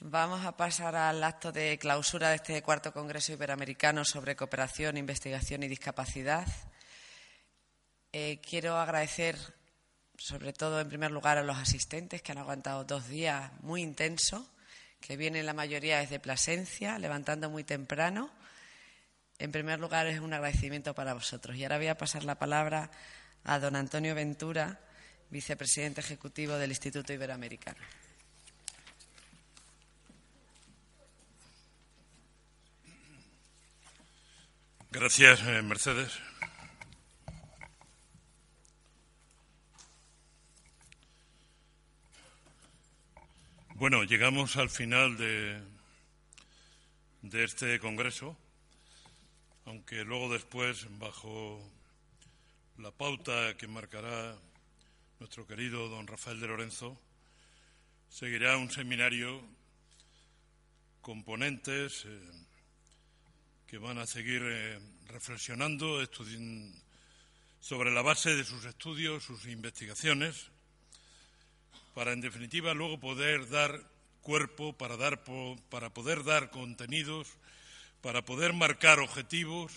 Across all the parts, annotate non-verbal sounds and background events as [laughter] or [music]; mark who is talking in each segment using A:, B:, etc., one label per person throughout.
A: Vamos a pasar al acto de clausura de este cuarto Congreso Iberoamericano sobre Cooperación, Investigación y Discapacidad. Eh, quiero agradecer, sobre todo, en primer lugar, a los asistentes que han aguantado dos días muy intensos, que vienen la mayoría desde Plasencia, levantando muy temprano. En primer lugar, es un agradecimiento para vosotros. Y ahora voy a pasar la palabra a don Antonio Ventura, vicepresidente ejecutivo del Instituto Iberoamericano.
B: Gracias, eh, Mercedes. Bueno, llegamos al final de, de este congreso, aunque luego después, bajo la pauta que marcará nuestro querido don Rafael de Lorenzo, seguirá un seminario con ponentes eh, que van a seguir eh, reflexionando sobre la base de sus estudios, sus investigaciones, para en definitiva luego poder dar cuerpo, para, dar, para poder dar contenidos, para poder marcar objetivos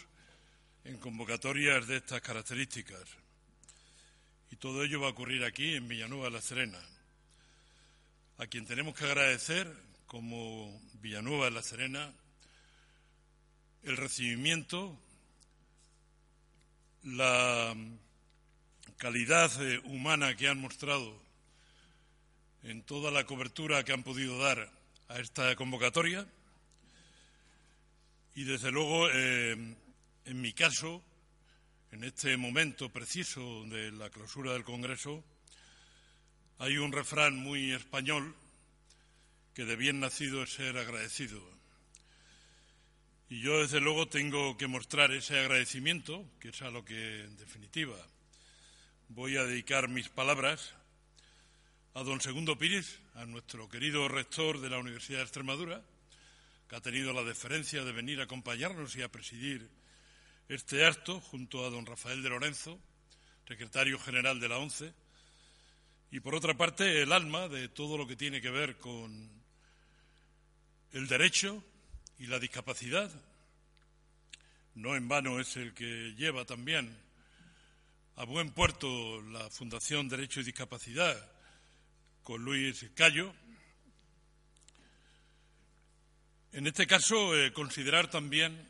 B: en convocatorias de estas características. Y todo ello va a ocurrir aquí, en Villanueva de la Serena, a quien tenemos que agradecer, como Villanueva de la Serena, el recibimiento, la calidad eh, humana que han mostrado en toda la cobertura que han podido dar a esta convocatoria y, desde luego, eh, en mi caso, en este momento preciso de la clausura del Congreso, hay un refrán muy español que de bien nacido es ser agradecido. Y yo, desde luego, tengo que mostrar ese agradecimiento, que es a lo que, en definitiva, voy a dedicar mis palabras, a don Segundo Pires, a nuestro querido rector de la Universidad de Extremadura, que ha tenido la deferencia de venir a acompañarnos y a presidir este acto junto a don Rafael de Lorenzo, secretario general de la ONCE, y por otra parte el alma de todo lo que tiene que ver con el derecho y la discapacidad. No en vano es el que lleva también a buen puerto la Fundación Derecho y Discapacidad con Luis Cayo. En este caso, eh, considerar también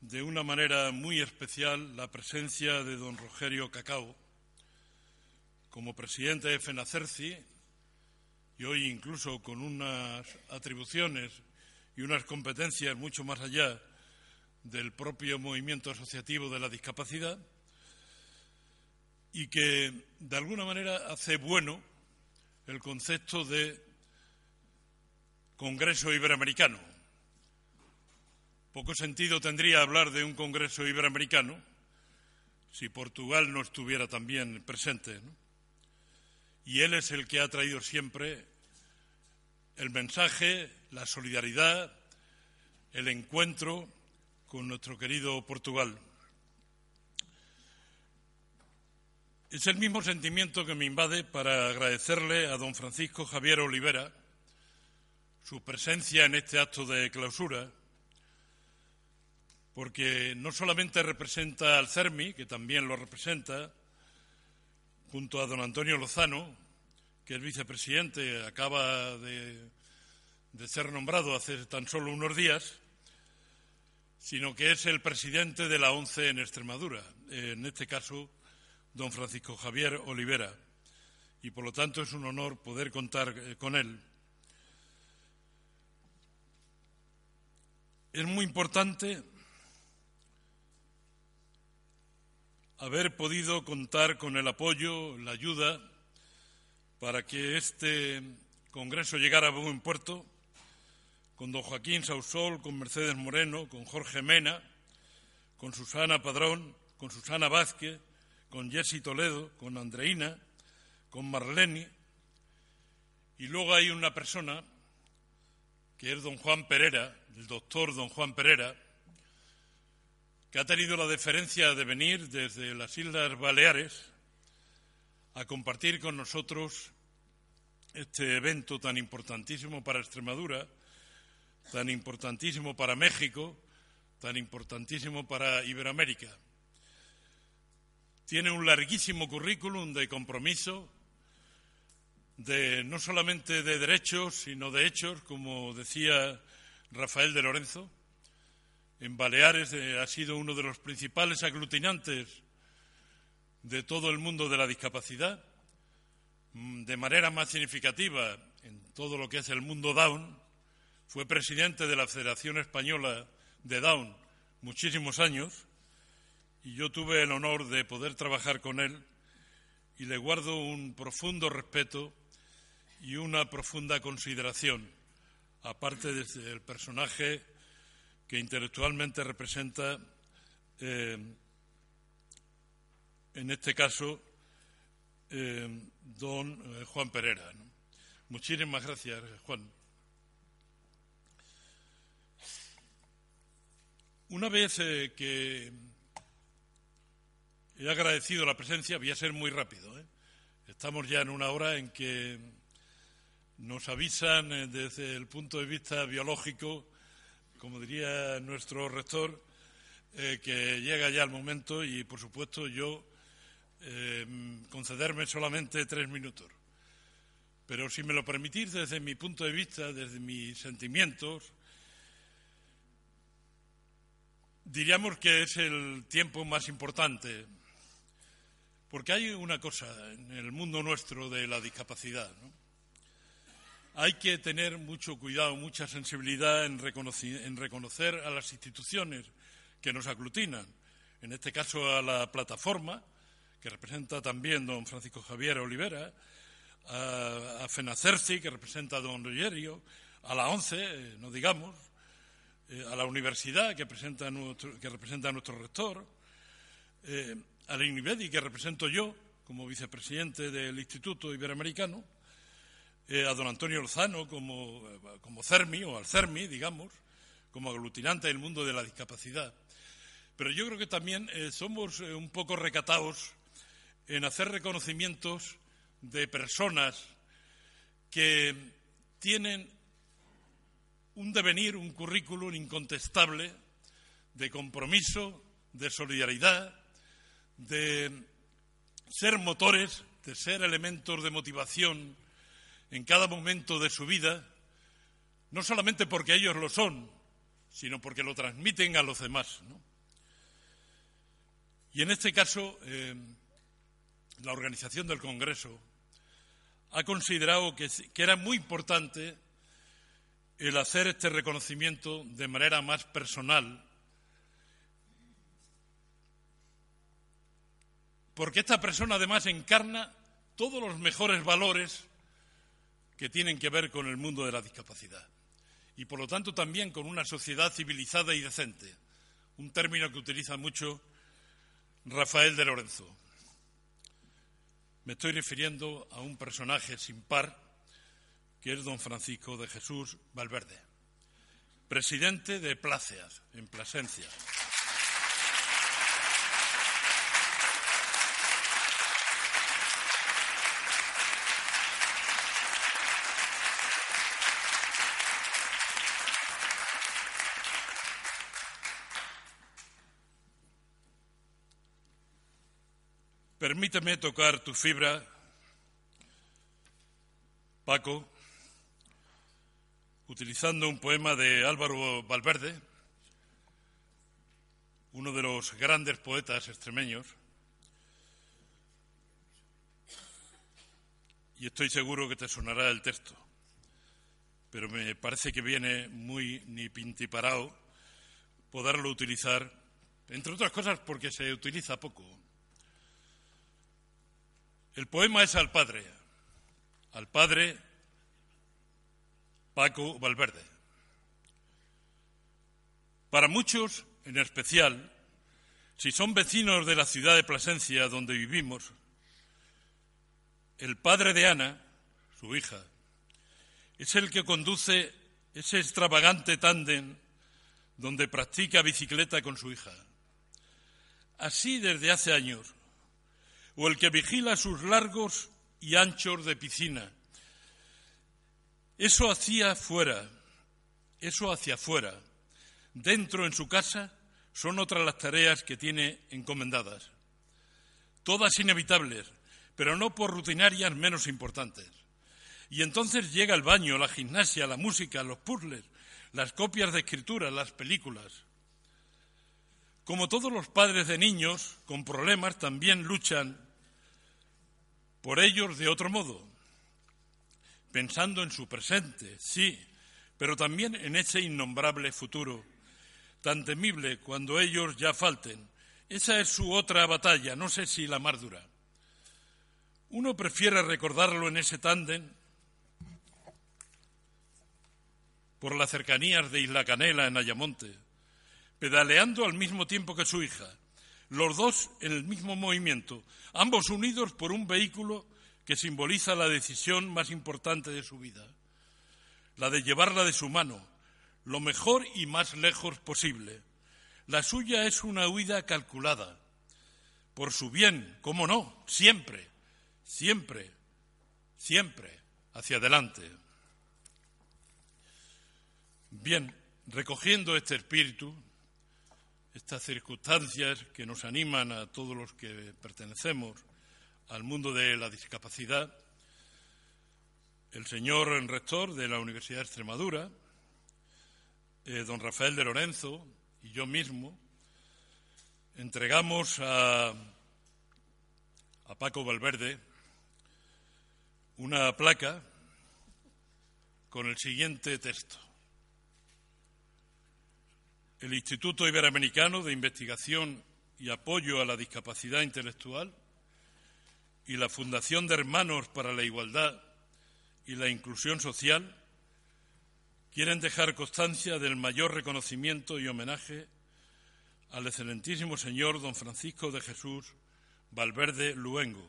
B: de una manera muy especial la presencia de don Rogerio Cacao como presidente de FENACERCI y hoy incluso con unas atribuciones y unas competencias mucho más allá del propio movimiento asociativo de la discapacidad y que de alguna manera hace bueno el concepto de Congreso Iberoamericano poco sentido tendría hablar de un Congreso Iberoamericano si Portugal no estuviera también presente. Y él es el que ha traído siempre el mensaje, la solidaridad, el encuentro con nuestro querido Portugal. Es el mismo sentimiento que me invade para agradecerle a don Francisco Javier Olivera su presencia en este acto de clausura porque no solamente representa al CERMI, que también lo representa, junto a don Antonio Lozano, que es vicepresidente, acaba de, ser nombrado hace tan solo unos días, sino que es el presidente de la ONCE en Extremadura, en este caso, don Francisco Javier Olivera, y por lo tanto es un honor poder contar eh, con él. Es muy importante haber podido contar con el apoyo, la ayuda para que este Congreso llegara a buen puerto con don Joaquín Sausol, con Mercedes Moreno, con Jorge Mena, con Susana Padrón, con Susana Vázquez, con Jessy Toledo, con Andreina, con Marleni. Y luego hay una persona que es don Juan Pereira, el doctor don Juan Pereira, que ha tenido la deferencia de venir desde las Islas Baleares a compartir con nosotros este evento tan importantísimo para Extremadura, tan importantísimo para México, tan importantísimo para Iberoamérica. Tiene un larguísimo currículum de compromiso, de no solamente de derechos, sino de hechos, como decía Rafael de Lorenzo. En Baleares eh, ha sido uno de los principales aglutinantes de todo el mundo de la discapacidad, mm, de manera más significativa en todo lo que es el mundo Down, fue presidente de la Federación Española de Down muchísimos años y yo tuve el honor de poder trabajar con él y le guardo un profundo respeto y una profunda consideración, aparte del personaje que intelectualmente representa, eh, en este caso, eh, don eh, Juan Pereira. Muchísimas gracias, Juan. Una vez eh, que he agradecido la presencia, voy a ser muy rápido. Estamos ya en una hora en que nos avisan desde el punto de vista biológico, como diría nuestro rector, que llega ya el momento y, por supuesto, yo concederme solamente tres minutos. Pero si me lo permitís, desde mi punto de vista, desde mis sentimientos, Diríamos que es el tiempo más importante, porque hay una cosa en el mundo nuestro de la discapacidad. Hay que tener mucho cuidado, mucha sensibilidad en, en reconocer a las instituciones que nos aglutinan, en este caso a la plataforma, que representa también don Francisco Javier Olivera, a, FENACERCI, que representa a don Rogerio, a la ONCE, eh, no digamos, eh, a la universidad que, presenta nuestro, que representa a nuestro rector, eh, a la INIBEDI que represento yo como vicepresidente del Instituto Iberoamericano, eh, a don Antonio Lozano como, como CERMI o al CERMI, digamos, como aglutinante del mundo de la discapacidad. Pero yo creo que también somos un poco recatados en hacer reconocimientos de personas que tienen un devenir, un currículum incontestable de compromiso, de solidaridad, de ser motores, de ser elementos de motivación en cada momento de su vida, no solamente porque ellos lo son, sino porque lo transmiten a los demás. Y en este caso, eh, la organización del Congreso ha considerado que era muy importante el hacer este reconocimiento de manera más personal, porque esta persona además encarna todos los mejores valores que tienen que ver con el mundo de la discapacidad. Y por lo tanto también con una sociedad civilizada y decente, un término que utiliza mucho Rafael de Lorenzo. Me estoy refiriendo a un personaje sin par que es don Francisco de Jesús Valverde, presidente de Pláceas, en Plasencia. Permíteme tocar tu fibra, Paco, utilizando un poema de Álvaro Valverde, uno de los grandes poetas extremeños, y estoy seguro que te sonará el texto, pero me parece que viene muy ni pintiparado poderlo utilizar, entre otras cosas porque se utiliza poco. El poema es al Padre, al Padre Paco Valverde. Para muchos, en especial, si son vecinos de la ciudad de Plasencia donde vivimos, el padre de Ana, su hija, es el que conduce ese extravagante tándem donde practica bicicleta con su hija. Así desde hace años. O el que vigila sus largos y anchos de piscina. Eso hacía fuera, eso hacia afuera. Dentro en su casa son otras las tareas que tiene encomendadas. Todas inevitables, pero no por rutinarias menos importantes. Y entonces llega el baño, la gimnasia, la música, los puzzles, las copias de escritura, las películas. Como todos los padres de niños con problemas, también luchan por ellos de otro modo, pensando en su presente, sí, pero también en ese innombrable futuro, tan temible cuando ellos ya falten. Esa es su otra batalla, no sé si la más dura. Uno prefiere recordarlo en ese tándem por las cercanías de Isla Canela en Ayamonte, pedaleando al mismo tiempo que su hija, los dos en el mismo movimiento, ambos unidos por un vehículo que simboliza la decisión más importante de su vida, la de llevarla de su mano, lo mejor y más lejos posible. La suya es una huida calculada, por su bien, cómo no, siempre, siempre, siempre, hacia adelante. Bien, recogiendo este espíritu, estas circunstancias que nos animan a todos los que pertenecemos al mundo de la discapacidad, el señor rector de la Universidad de Extremadura, eh, don Rafael de Lorenzo y yo mismo, entregamos a, a Paco Valverde una placa con el siguiente texto el Instituto Iberoamericano de Investigación y Apoyo a la Discapacidad Intelectual y la Fundación de Hermanos para la Igualdad y la Inclusión Social quieren dejar constancia del mayor reconocimiento y homenaje al excelentísimo señor don Francisco de Jesús Valverde Luengo,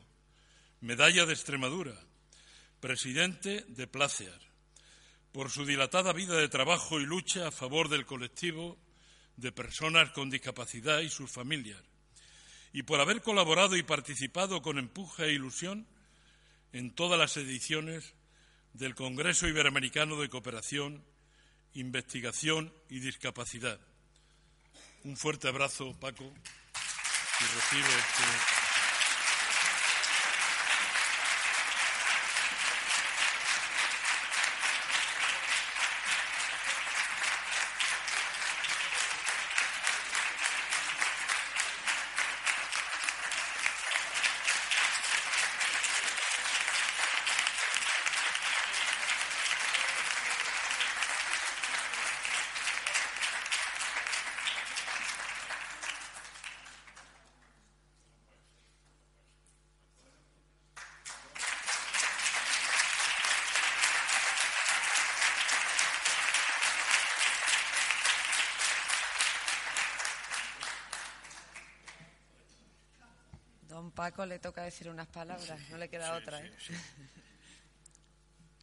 B: medalla de Extremadura, presidente de Pláceas, por su dilatada vida de trabajo y lucha a favor del colectivo de personas con discapacidad y sus familias, y por haber colaborado y participado con empuje e ilusión en todas las ediciones del Congreso Iberoamericano de Cooperación, Investigación y Discapacidad. Un fuerte abrazo, Paco, y recibe este
A: Paco le toca decir unas palabras, no le queda otra. ¿eh?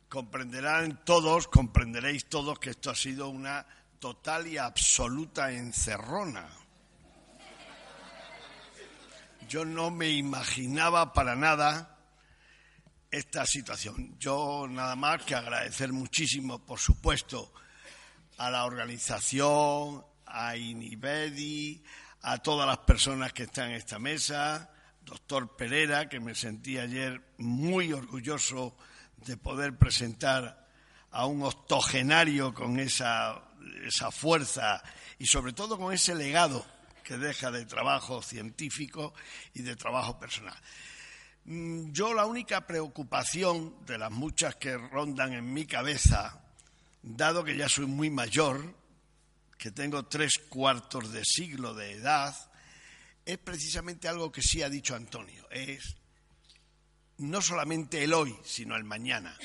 C: Comprenderán todos, comprenderéis todos que esto ha sido una total y absoluta encerrona. Yo no me imaginaba para nada esta situación. Yo nada más que agradecer muchísimo, por supuesto, a la organización, a Inibedi, a todas las personas que están en esta mesa, doctor Pereira, que me sentí ayer muy orgulloso de poder presentar a un octogenario con esa, esa fuerza y sobre todo con ese legado que deja de trabajo científico y de trabajo personal. Mm, yo la única preocupación de las muchas que rondan en mi cabeza, dado que ya soy muy mayor, que tengo tres cuartos de siglo de edad, es precisamente algo que sí ha dicho Antonio, es no solamente el hoy, sino el mañana.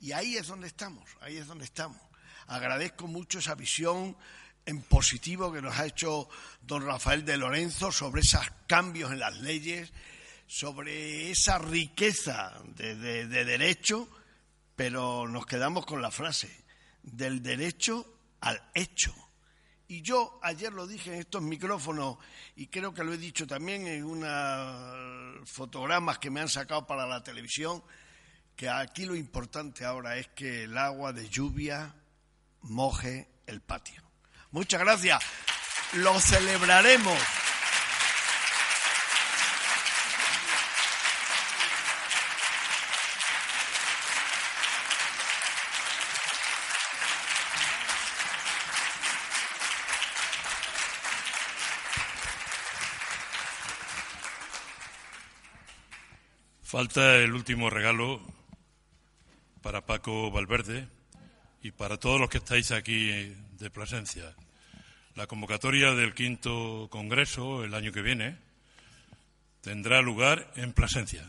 C: Y ahí es donde estamos, ahí es donde estamos. Agradezco mucho esa visión en positivo que nos ha hecho don Rafael de Lorenzo sobre esos cambios en las leyes, sobre esa riqueza de, de derecho, pero nos quedamos con la frase, del derecho al hecho. Y yo ayer lo dije en estos micrófonos y creo que lo he dicho también en unos fotogramas que me han sacado para la televisión, que aquí lo importante ahora es que el agua de lluvia moje el patio. Muchas gracias. Lo celebraremos.
B: Falta el último regalo para Paco Valverde y para todos los que estáis aquí de Plasencia. La convocatoria del quinto Congreso el año que viene tendrá lugar en Plasencia.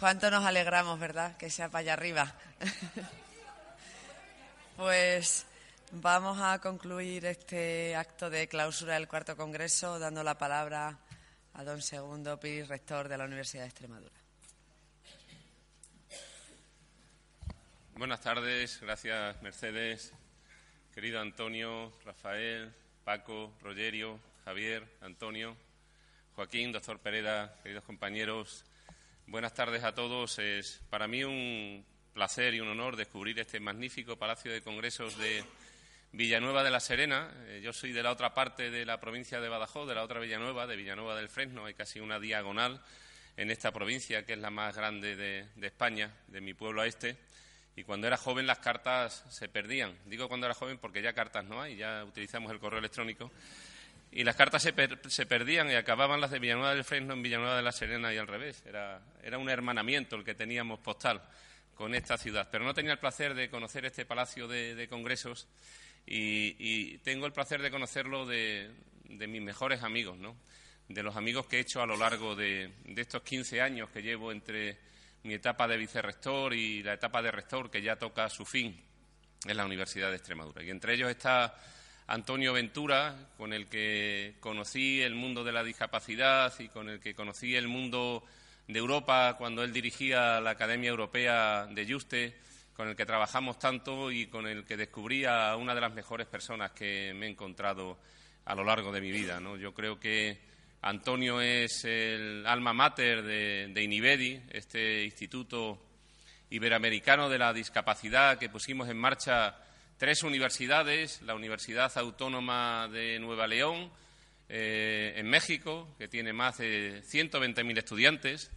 A: Cuánto nos alegramos, ¿verdad? Que sea para allá arriba. [laughs] pues vamos a concluir este acto de clausura del cuarto congreso dando la palabra a don Segundo Piris, rector de la Universidad de Extremadura.
D: Buenas tardes, gracias Mercedes, querido Antonio, Rafael, Paco, Rogerio, Javier, Antonio, Joaquín, doctor Pereda, queridos compañeros, Buenas tardes a todos. Es para mí un placer y un honor descubrir este magnífico Palacio de Congresos de Villanueva de la Serena. Eh, yo soy de la otra parte de la provincia de Badajoz, de la otra Villanueva, de Villanueva del Fresno. Hay casi una diagonal en esta provincia, que es la más grande de, de España, de mi pueblo a este. Y cuando era joven las cartas se perdían. Digo cuando era joven porque ya cartas no hay, ya utilizamos el correo electrónico y las cartas se, se, perdían y acababan las de Villanueva del Fresno en Villanueva de la Serena y al revés. Era, era, un hermanamiento el que teníamos postal con esta ciudad. Pero no tenía el placer de conocer este palacio de, de congresos y, y, tengo el placer de conocerlo de, de, mis mejores amigos, ¿no? de los amigos que he hecho a lo largo de, de estos 15 años que llevo entre mi etapa de vicerrector y la etapa de rector que ya toca su fin en la Universidad de Extremadura. Y entre ellos está Antonio Ventura, con el que conocí el mundo de la discapacidad y con el que conocí el mundo de Europa cuando él dirigía la Academia Europea de Juste, con el que trabajamos tanto y con el que descubrí a una de las mejores personas que me he encontrado a lo largo de mi vida. Yo creo que Antonio es el alma mater de, de INIBEDI, este Instituto Iberoamericano de la Discapacidad que pusimos en marcha tres universidades, la Universidad Autónoma de Nueva León, eh, en México, que tiene más de 120.000 estudiantes,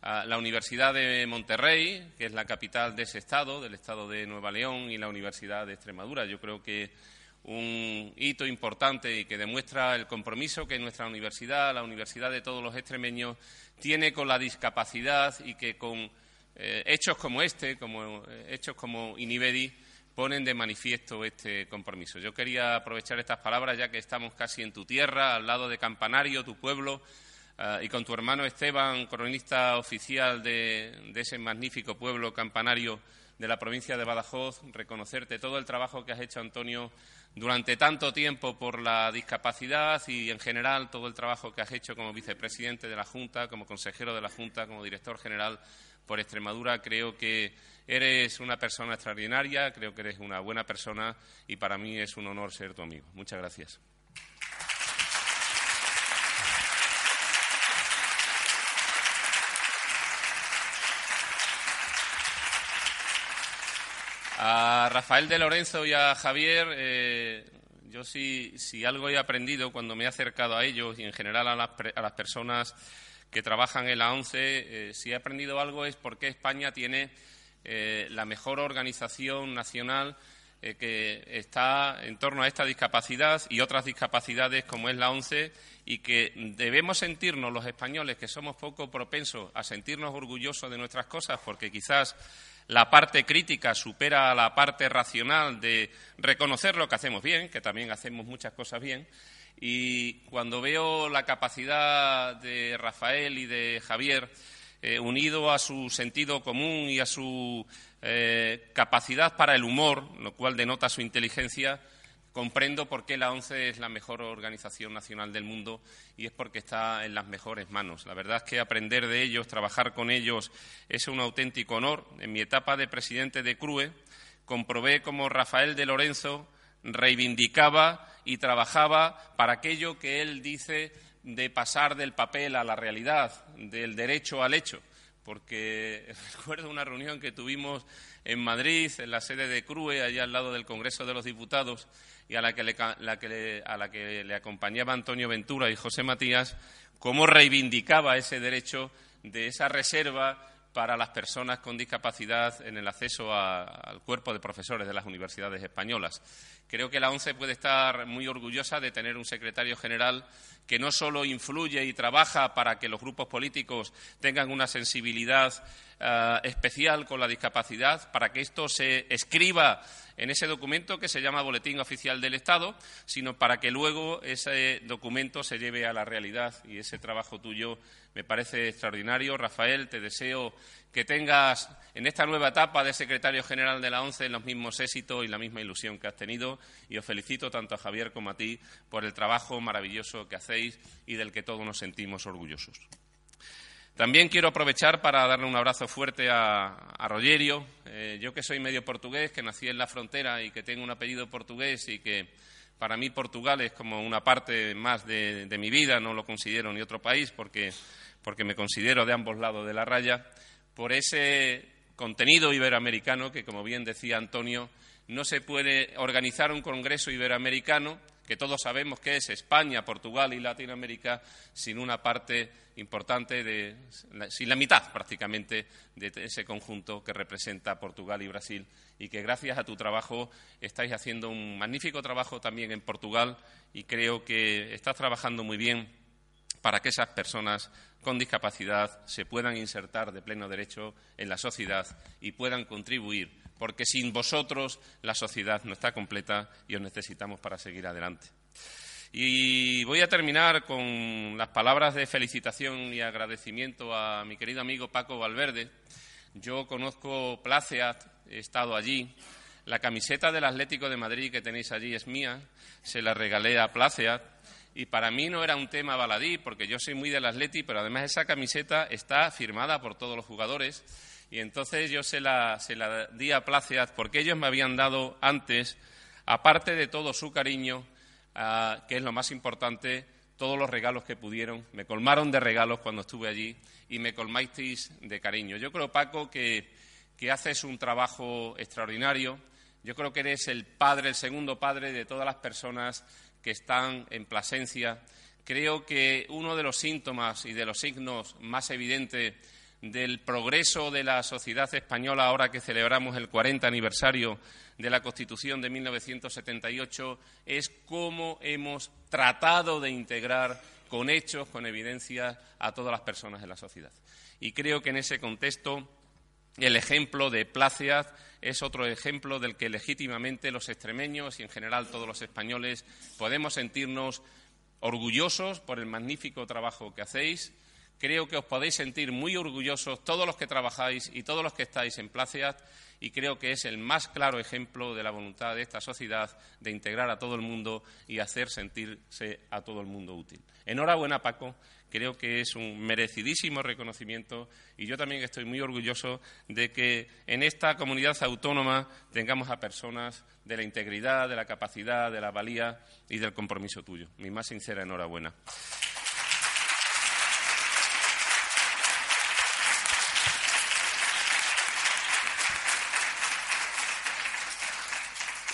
D: la Universidad de Monterrey, que es la capital de ese estado, del estado de Nueva León, y la Universidad de Extremadura. Yo creo que un hito importante y que demuestra el compromiso que nuestra universidad, la universidad de todos los extremeños, tiene con la discapacidad y que con eh, hechos como este, como eh, hechos como Inibedi, ponen de manifiesto este compromiso. Yo quería aprovechar estas palabras ya que estamos casi en tu tierra, al lado de Campanario, tu pueblo, uh, y con tu hermano Esteban, cronista oficial de, de, ese magnífico pueblo campanario de la provincia de Badajoz, reconocerte todo el trabajo que has hecho, Antonio, durante tanto tiempo por la discapacidad y, en general, todo el trabajo que has hecho como vicepresidente de la Junta, como consejero de la Junta, como director general por Extremadura. Creo que eres una persona extraordinaria, creo que eres una buena persona y para mí es un honor ser tu amigo. Muchas gracias. A Rafael de Lorenzo y a Javier, eh, yo sí, si algo he aprendido cuando me he acercado a ellos y en general a las, a las personas que trabajan en la ONCE, eh, si he aprendido algo es por qué España tiene eh, la mejor organización nacional que está en torno a esta discapacidad y otras discapacidades como es la ONCE y que debemos sentirnos los españoles que somos poco propensos a sentirnos orgullosos de nuestras cosas porque quizás la parte crítica supera a la parte racional de reconocer lo que hacemos bien, que también hacemos muchas cosas bien, y cuando veo la capacidad de Rafael y de Javier, eh, unido a su sentido común y a su eh, capacidad para el humor, lo cual denota su inteligencia, comprendo por qué la ONCE es la mejor organización nacional del mundo y es porque está en las mejores manos. La verdad es que aprender de ellos, trabajar con ellos, es un auténtico honor. En mi etapa de presidente de CRUE comprobé cómo Rafael de Lorenzo reivindicaba y trabajaba para aquello que él dice de pasar del papel a la realidad, del derecho al hecho, porque [laughs] recuerdo una reunión que tuvimos en Madrid, en la sede de CRUE, allá al lado del Congreso de los Diputados, y a la que le, a la que le acompañaba Antonio Ventura y José Matías, cómo reivindicaba ese derecho de esa reserva para las personas con discapacidad en el acceso al cuerpo de profesores de las universidades españolas. Creo que la ONCE puede estar muy orgullosa de tener un secretario general que no solo influye y trabaja para que los grupos políticos tengan una sensibilidad eh, especial con la discapacidad, para que esto se escriba en ese documento que se llama Boletín Oficial del Estado, sino para que luego ese documento se lleve a la realidad. Y ese trabajo tuyo me parece extraordinario. Rafael, te deseo que tengas en esta nueva etapa de secretario general de la ONCE los mismos éxitos y la misma ilusión que has tenido. Y os felicito tanto a Javier como a ti por el trabajo maravilloso que hacéis y del que todos nos sentimos orgullosos. También quiero aprovechar para darle un abrazo fuerte a, Rogerio. Eh, yo que soy medio portugués, que nací en la frontera y que tengo un apellido portugués y que para mí Portugal es como una parte más de, mi vida, no lo considero ni otro país porque, porque me considero de ambos lados de la raya, por ese contenido iberoamericano que, como bien decía Antonio, no se puede organizar un congreso iberoamericano que todos sabemos que es España, Portugal y Latinoamérica, sin una parte importante, de, sin la mitad prácticamente de ese conjunto que representa Portugal y Brasil, y que gracias a tu trabajo estáis haciendo un magnífico trabajo también en Portugal y creo que estás trabajando muy bien para que esas personas con discapacidad se puedan insertar de pleno derecho en la sociedad y puedan contribuir porque sin vosotros la sociedad no está completa y os necesitamos para seguir adelante. Y voy a terminar con las palabras de felicitación y agradecimiento a mi querido amigo Paco Valverde. Yo conozco Pláceat, he estado allí. La camiseta del Atlético de Madrid que tenéis allí es mía, se la regalé a Pláceat. Y para mí no era un tema baladí, porque yo soy muy del Atleti, pero además esa camiseta está firmada por todos los jugadores y entonces yo se la, se la di a Pláceas porque ellos me habían dado antes, aparte de todo su cariño, ah, que es lo más importante, todos los regalos que pudieron. Me colmaron de regalos cuando estuve allí y me colmasteis de cariño. Yo creo, Paco, que, que haces un trabajo extraordinario. Yo creo que eres el padre, el segundo padre de todas las personas que están en Plasencia. Creo que uno de los síntomas y de los signos más evidentes del progreso de la sociedad española ahora que celebramos el 40 aniversario de la Constitución de 1978 es cómo hemos tratado de integrar con hechos, con evidencias, a todas las personas de la sociedad. Y creo que en ese contexto el ejemplo de Pláceas es otro ejemplo del que legítimamente los extremeños y en general todos los españoles podemos sentirnos orgullosos por el magnífico trabajo que hacéis Creo que os podéis sentir muy orgullosos todos los que trabajáis y todos los que estáis en Placeat y creo que es el más claro ejemplo de la voluntad de esta sociedad de integrar a todo el mundo y hacer sentirse a todo el mundo útil. Enhorabuena, Paco. Creo que es un merecidísimo reconocimiento y yo también estoy muy orgulloso de que en esta comunidad autónoma tengamos a personas de la integridad, de la capacidad, de la valía y del compromiso tuyo. Mi más sincera enhorabuena.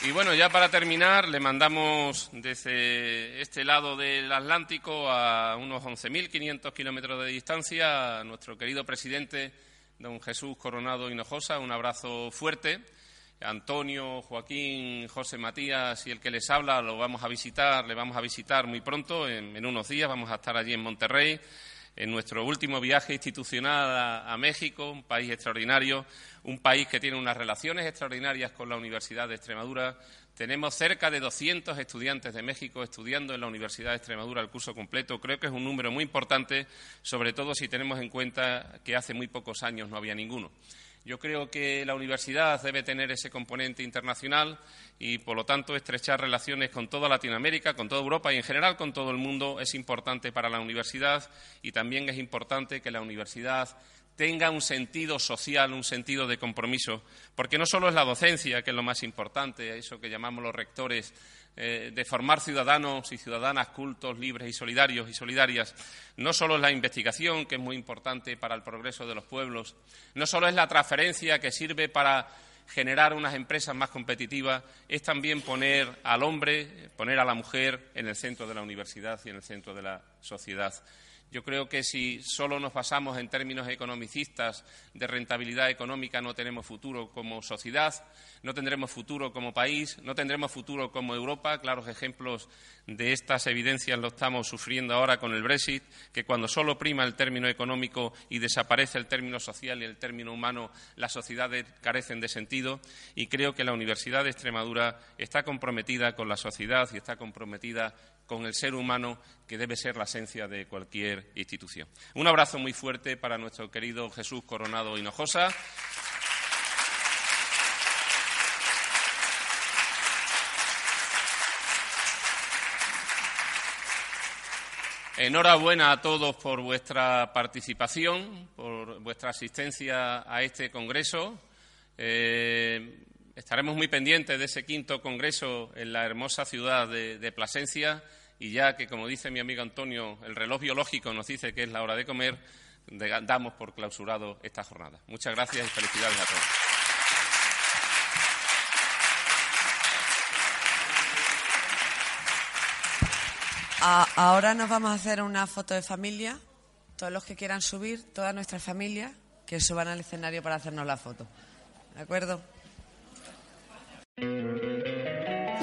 D: Y bueno, ya para terminar, le mandamos desde este lado del Atlántico a unos 11.500 kilómetros de distancia a nuestro querido presidente, don Jesús Coronado Hinojosa. Un abrazo fuerte. Antonio, Joaquín, José Matías y el que les habla lo vamos a visitar, le vamos a visitar muy pronto, en, unos días, vamos a estar allí en Monterrey. En nuestro último viaje institucional a, México, un país extraordinario, un país que tiene unas relaciones extraordinarias con la Universidad de Extremadura. Tenemos cerca de 200 estudiantes de México estudiando en la Universidad de Extremadura el curso completo. Creo que es un número muy importante, sobre todo si tenemos en cuenta que hace muy pocos años no había ninguno. Yo creo que la universidad debe tener ese componente internacional y, por lo tanto, estrechar relaciones con toda Latinoamérica, con toda Europa y, en general, con todo el mundo es importante para la universidad y también es importante que la universidad tenga un sentido social, un sentido de compromiso, porque no solo es la docencia, que es lo más importante, eso que llamamos los rectores eh, de formar ciudadanos y ciudadanas cultos, libres y solidarios y solidarias. No solo es la investigación, que es muy importante para el progreso de los pueblos, no solo es la transferencia que sirve para generar unas empresas más competitivas, es también poner al hombre, poner a la mujer en el centro de la universidad y en el centro de la sociedad. Yo creo que si solo nos basamos en términos economicistas de rentabilidad económica no tenemos futuro como sociedad, no tendremos futuro como país, no tendremos futuro como Europa. Claros ejemplos de estas evidencias lo estamos sufriendo ahora con el Brexit, que cuando solo prima el término económico y desaparece el término social y el término humano, las sociedades carecen de sentido. Y creo que la Universidad de Extremadura está comprometida con la sociedad y está comprometida con el ser humano, que debe ser la esencia de cualquier institución. Un abrazo muy fuerte para nuestro querido Jesús Coronado Hinojosa. Enhorabuena a todos por vuestra participación, por vuestra asistencia a este Congreso. Eh, estaremos muy pendientes de ese quinto Congreso en la hermosa ciudad de Plasencia y ya que, como dice mi amigo Antonio, el reloj biológico nos dice que es la hora de comer, damos por clausurado esta jornada. Muchas gracias y felicidades a todos.
A: ahora nos vamos a hacer una foto de familia. Todos los que quieran subir, toda nuestra familia, que suban al escenario para hacernos la foto. ¿De acuerdo?